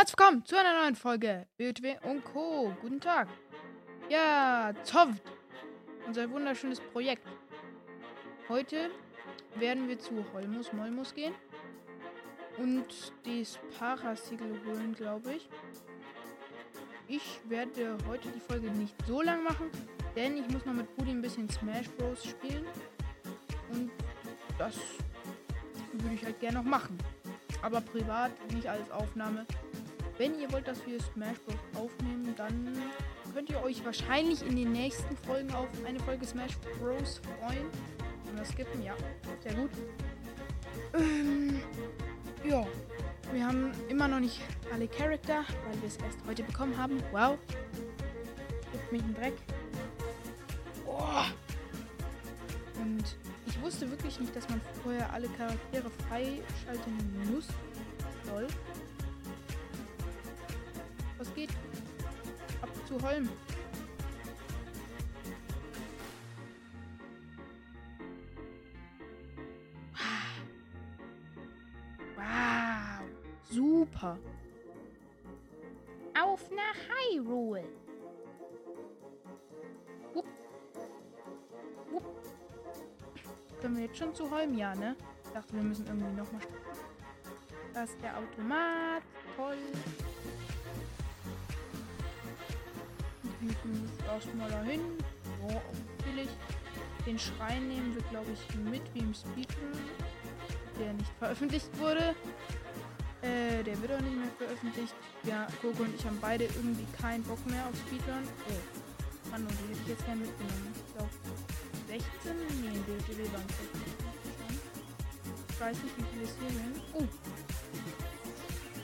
Herzlich willkommen zu einer neuen Folge BOTW und Co. Guten Tag. Ja, Zoft. Unser wunderschönes Projekt. Heute werden wir zu Holmus Molmus gehen und das Parasiegel holen, glaube ich. Ich werde heute die Folge nicht so lang machen, denn ich muss noch mit Pudi ein bisschen Smash Bros. spielen. Und das würde ich halt gerne noch machen. Aber privat, nicht als Aufnahme. Wenn ihr wollt, dass wir Smash Bros. aufnehmen, dann könnt ihr euch wahrscheinlich in den nächsten Folgen auf eine Folge Smash Bros. freuen. Und das skippen, ja. Sehr gut. Ähm, ja. Wir haben immer noch nicht alle Charakter, weil wir es erst heute bekommen haben. Wow. Gibt mich ein Dreck. Oh. Und ich wusste wirklich nicht, dass man vorher alle Charaktere freischalten muss. Soll. Geht? Ab zu Holm. Wow. Super. Auf nach Hyrule. Wupp. Wupp. Können wir jetzt schon zu Holm? Ja, ne? Ich dachte, wir müssen irgendwie nochmal. Das ist der Automat. Toll. Hüten erstmal dahin. So, billig. Den Schrein nehmen wir, glaube ich, mit wie im Speedrun, der nicht veröffentlicht wurde. Äh, der wird auch nicht mehr veröffentlicht. Ja, Coco und ich haben beide irgendwie keinen Bock mehr auf Speedrun. Oh, Mann, und die hätte ich jetzt gerne mitgenommen. Ich glaube, 16? Nee, in DTW waren es 16. Ich weiß nicht, wie viele es hier sind. Oh,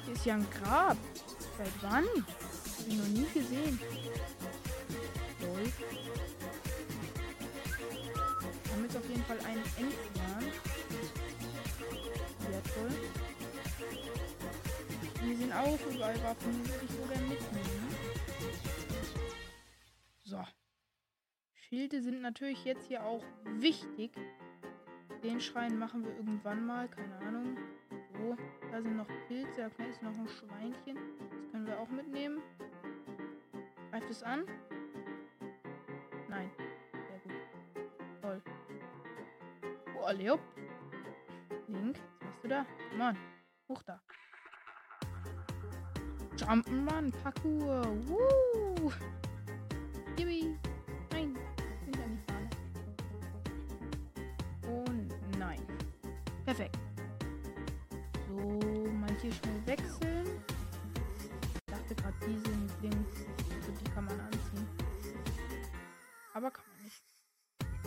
hier ist ja ein Grab. Seit wann? Hab ich noch nie gesehen. Wir haben jetzt auf jeden Fall einen Endplan. Wertvoll. Hier sind auch überall Waffen, die würde ich sogar mitnehmen. So. Schilde sind natürlich jetzt hier auch wichtig. Den Schrein machen wir irgendwann mal, keine Ahnung. So, da sind noch Pilze, da ist noch ein Schweinchen. Das können wir auch mitnehmen. Greift es an? Nein. Sehr gut. Toll. Oh, Leop. Link, was machst du da? On. Hoch da. Jump'n'Run, Parkour. Woo! Yippie. Nein. Hinter die Fahne. Und nein. Perfekt. So, hier schnell wechseln. Ich dachte gerade, die sind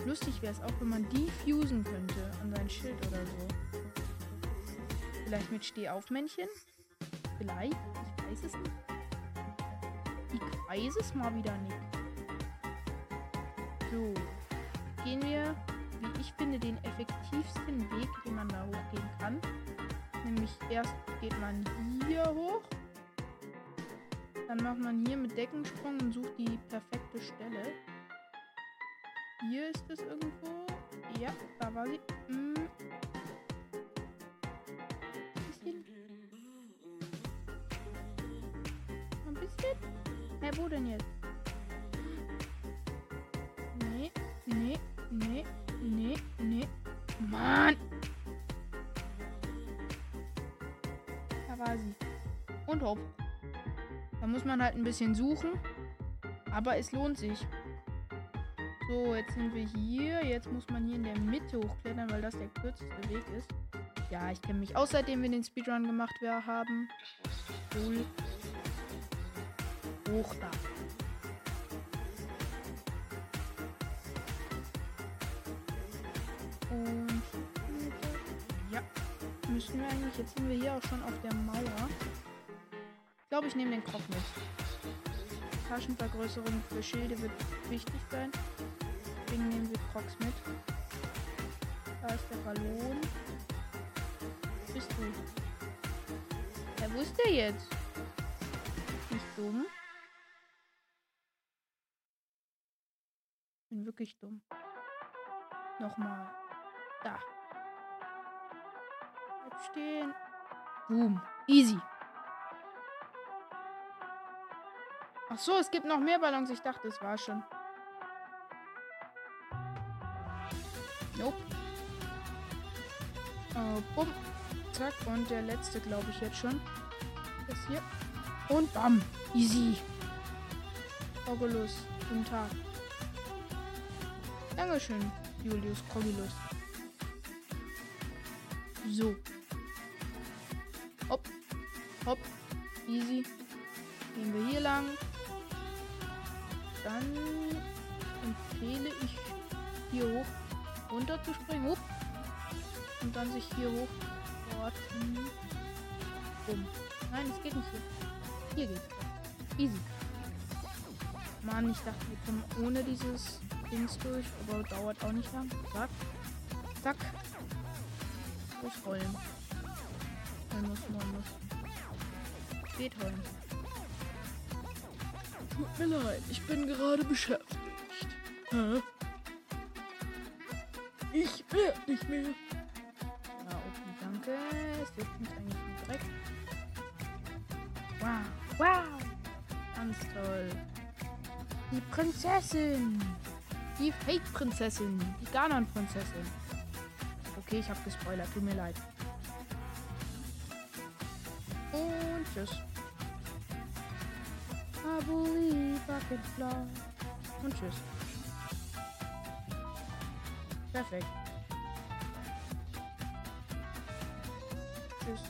Lustig wäre es auch, wenn man die fusen könnte an sein Schild oder so. Vielleicht mit Stehaufmännchen? Vielleicht? Ich weiß es nicht. Ich weiß es mal wieder nicht. So. Gehen wir, wie ich finde, den effektivsten Weg, den man da hochgehen kann. Nämlich erst geht man hier hoch. Dann macht man hier mit Deckensprung und sucht die perfekte Stelle. Hier ist es irgendwo. Ja, da war sie. Hm. Bisschen. Ein bisschen. Hä, wo denn jetzt? Nee, nee, nee, nee, nee. Mann! Da war sie. Und hopp. Da muss man halt ein bisschen suchen. Aber es lohnt sich. So, jetzt sind wir hier. Jetzt muss man hier in der Mitte hochklettern, weil das der kürzeste Weg ist. Ja, ich kenne mich aus, seitdem wir den Speedrun gemacht haben. Cool. Hoch da. Und ja, müssen wir eigentlich. Jetzt sind wir hier auch schon auf der Mauer. Ich glaube, ich nehme den Kopf mit. Taschenvergrößerung für Schilde wird wichtig sein. Deswegen nehmen wir Crocs mit. Da ist der Ballon. Bist du? Ja, der jetzt? Nicht dumm. Bin wirklich dumm. Nochmal. Da. Bleib stehen. Boom. Easy. Ach so, es gibt noch mehr Ballons. Ich dachte, es war schon. Nope. Oh, bumm. Zack. Und der letzte, glaube ich, jetzt schon. Das hier. Und bam. Easy. Oculus. Guten Tag. Dankeschön, Julius Cogulus. So. Hopp. Hopp. Easy. Gehen wir hier lang. Dann empfehle ich hier hoch runter zu springen. Hup. Und dann sich hier hoch. Bumm. Nein, es geht nicht hier. Hier geht's. Easy. Mann, ich dachte, wir kommen ohne dieses Dings durch, aber dauert auch nicht lang. Zack. Zack. Muss rollen. Man muss, man muss. Geht rollen. Tut mir leid, ich bin gerade beschäftigt. Hä? Ich werde nicht mehr. Ja, okay, danke. Es juckt mich eigentlich nicht direkt. Wow, wow. Ganz toll. Die Prinzessin. Die Fake-Prinzessin. Die Ganon-Prinzessin. Okay, ich habe gespoilert. Tut mir leid. Und tschüss. I believe I can fly. Und tschüss. Perfekt. Tschüss.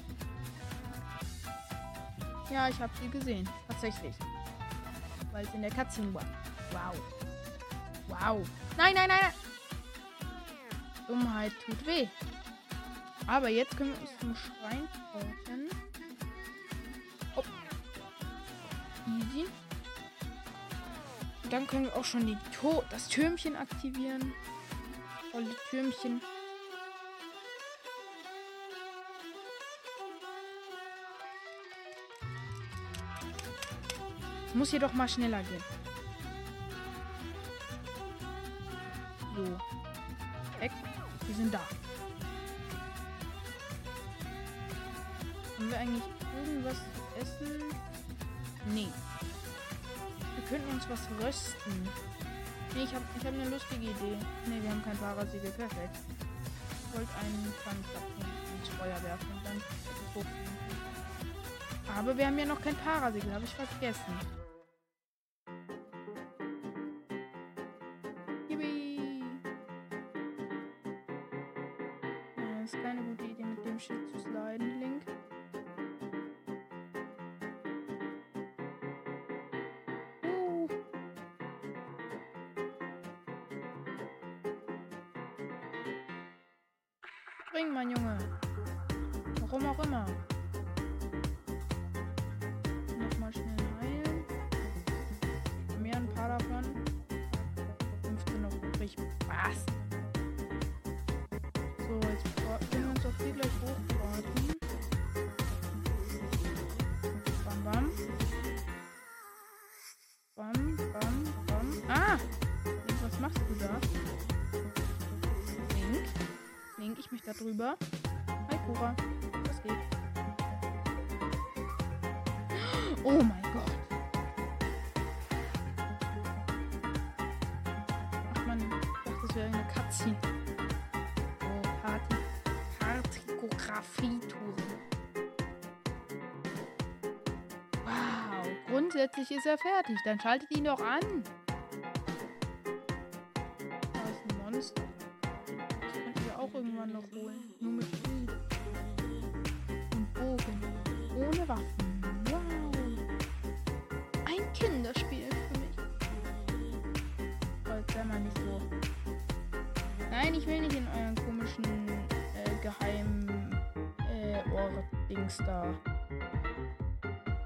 Ja, ich habe sie gesehen. Tatsächlich. Weil es in der Cutscene war. Wow. Wow. Nein, nein, nein, nein. Dummheit tut weh. Aber jetzt können wir uns zum Schrein porten. Hopp. Easy. Dann können wir auch schon die to das Türmchen aktivieren. Tolle Türmchen. Es muss hier doch mal schneller gehen. So. Weg. Wir sind da. Haben wir eigentlich irgendwas zu essen? Nee. Wir könnten uns was rösten. Nee, ich habe ich hab eine lustige Idee. Nee, wir haben kein Parasiegel. Perfekt. Ich wollte einen Fangklapfen ins Feuer werfen und dann gucken. Aber wir haben ja noch kein Parasiegel. Habe ich vergessen. 뺑 만영아 Drüber. Hi, Cora. Was geht? Oh mein Gott. Ach man, ich das wäre eine Cutscene. Oh, Party. Partikografie-Touren. Wow, grundsätzlich ist er fertig. Dann schaltet ihn doch an. Nein, ich will nicht in euren komischen äh, geheimen äh, Ort-Dings da.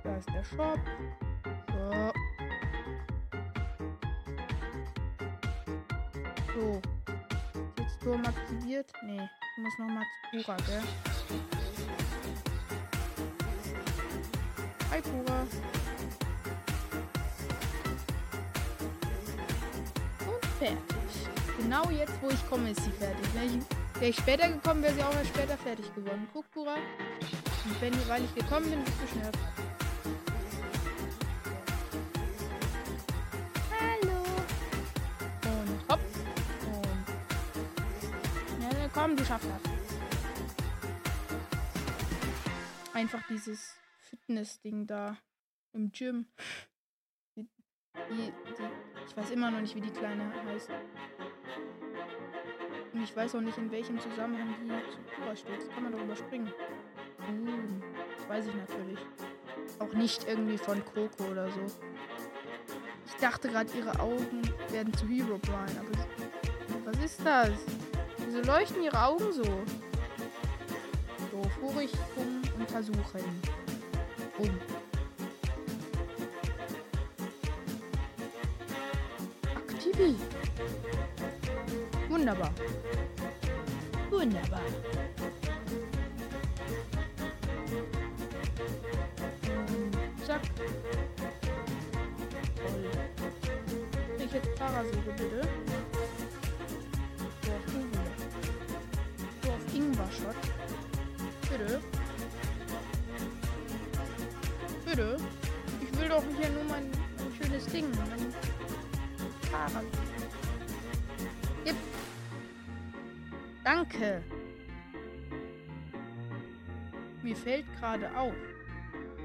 Da ist der Shop. So. So. Ist jetzt Turm aktiviert? Nee. Ich muss nochmal zu Pura, gell? Hi, Pura. Und fertig. Genau jetzt, wo ich komme, ist sie fertig. Wäre ich, später gekommen, wäre sie auch mal später fertig geworden. Guck, Bura. Und wenn, weil ich gekommen bin, bist du schneller. Hallo. Und hopp. Und. Ja, komm, du schaffst das. Einfach dieses Fitness-Ding da im Gym. Die, die, ich weiß immer noch nicht, wie die kleine heißt. Und ich weiß auch nicht, in welchem Zusammenhang die zu Cora steht. Das kann man doch überspringen. Uh, das weiß ich natürlich. Auch nicht irgendwie von Coco oder so. Ich dachte gerade, ihre Augen werden zu Hero Brian, aber was ist das? Wieso leuchten ihre Augen so? So, Vorrichtung untersuchen. Um. Aktiviert. Wunderbar. Wunderbar. Zack. Toll. Ich jetzt Parasäge bitte. So auf Ingwer. So auf Ingwer-Shot. Bitte. Bitte. Ich will doch hier nur mein, mein schönes Ding. Mein Fahrrad. Danke. Mir fällt gerade auf.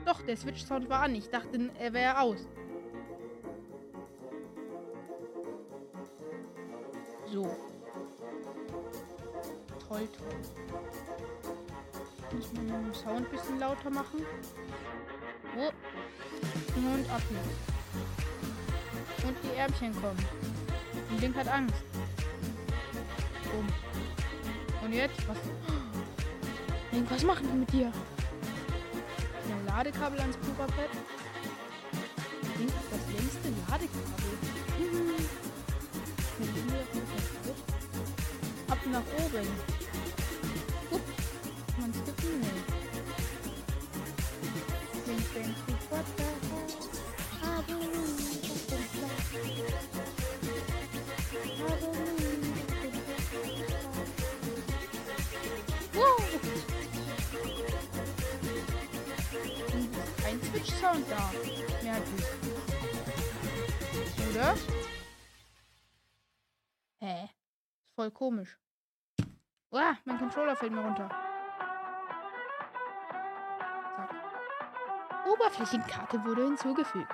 Doch, der Switch-Sound war an. Ich dachte, er wäre aus. So. Toll, toll. Muss man den Sound ein bisschen lauter machen. Oh. Und ab. Und die Ärmchen kommen. Und Link hat Angst. Bumm. Und jetzt? Was? Link, was machen die mit dir? Ein Ladekabel ans Pad. Link hat das längste Ladekabel. Ab nach oben. Upp. Man skippen nicht. Link denkt Switch-Sound da. Merklich. Oder? Hä? Ist voll komisch. Uah, mein Controller fällt mir runter. Oberflächenkarte wurde hinzugefügt.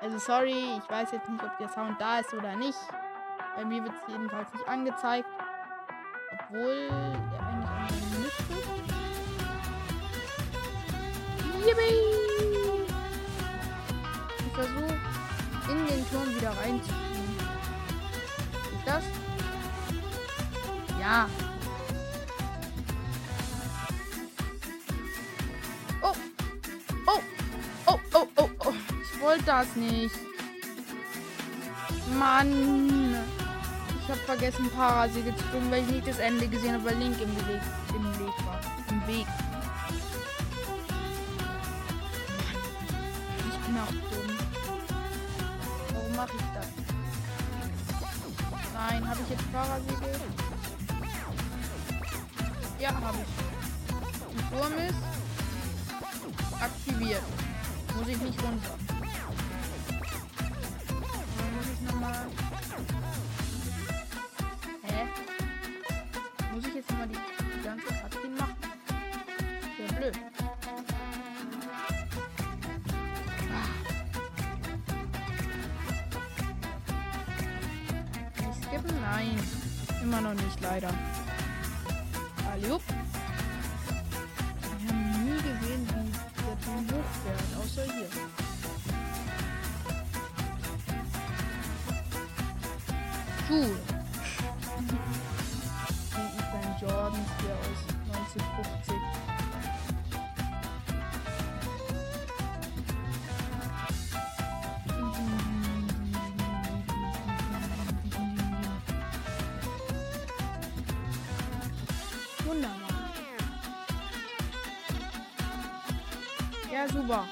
Also sorry, ich weiß jetzt nicht, ob der Sound da ist oder nicht. Bei mir wird es jedenfalls nicht angezeigt. Obwohl er eigentlich. Yippie! Ich versuche in den Turm wieder reinzuziehen. Geht das? Ja. Oh. Oh. Oh, oh, oh, oh. Ich wollte das nicht. Mann. Ich habe vergessen, Parasee zu tun, weil ich nicht das Ende gesehen habe, weil Link im Weg, im Weg war. Im Weg. Ich bin auch dumm. Mache ich das? Nein, habe ich jetzt Parasegel? Ja, habe ich. Der Turm ist aktiviert. Muss ich nicht runter. Dann muss ich nochmal. Hä? Muss ich jetzt nochmal die, die ganze Cutscene Immer noch nicht, leider. Allop. Wir haben nie gesehen, wie der Turm hochfährt, außer hier. Schuhe. Wunderbar. Ja, super.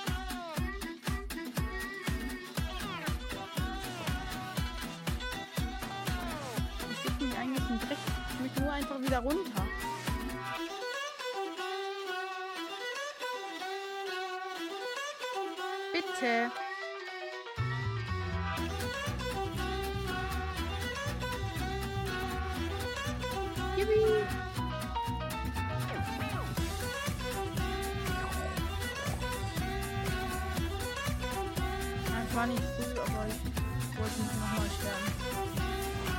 Ich sitze mich eigentlich im Dreck. Ich möchte nur einfach wieder runter. Bitte. War nicht früh, aber ich wollte nicht nochmal sterben.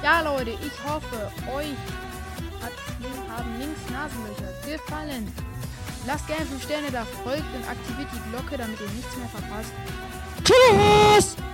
Ja, Leute, ich hoffe, euch hat, haben links Nasenlöcher gefallen. Lasst gerne 5 Sterne da, folgt und aktiviert die Glocke, damit ihr nichts mehr verpasst. Tschüss!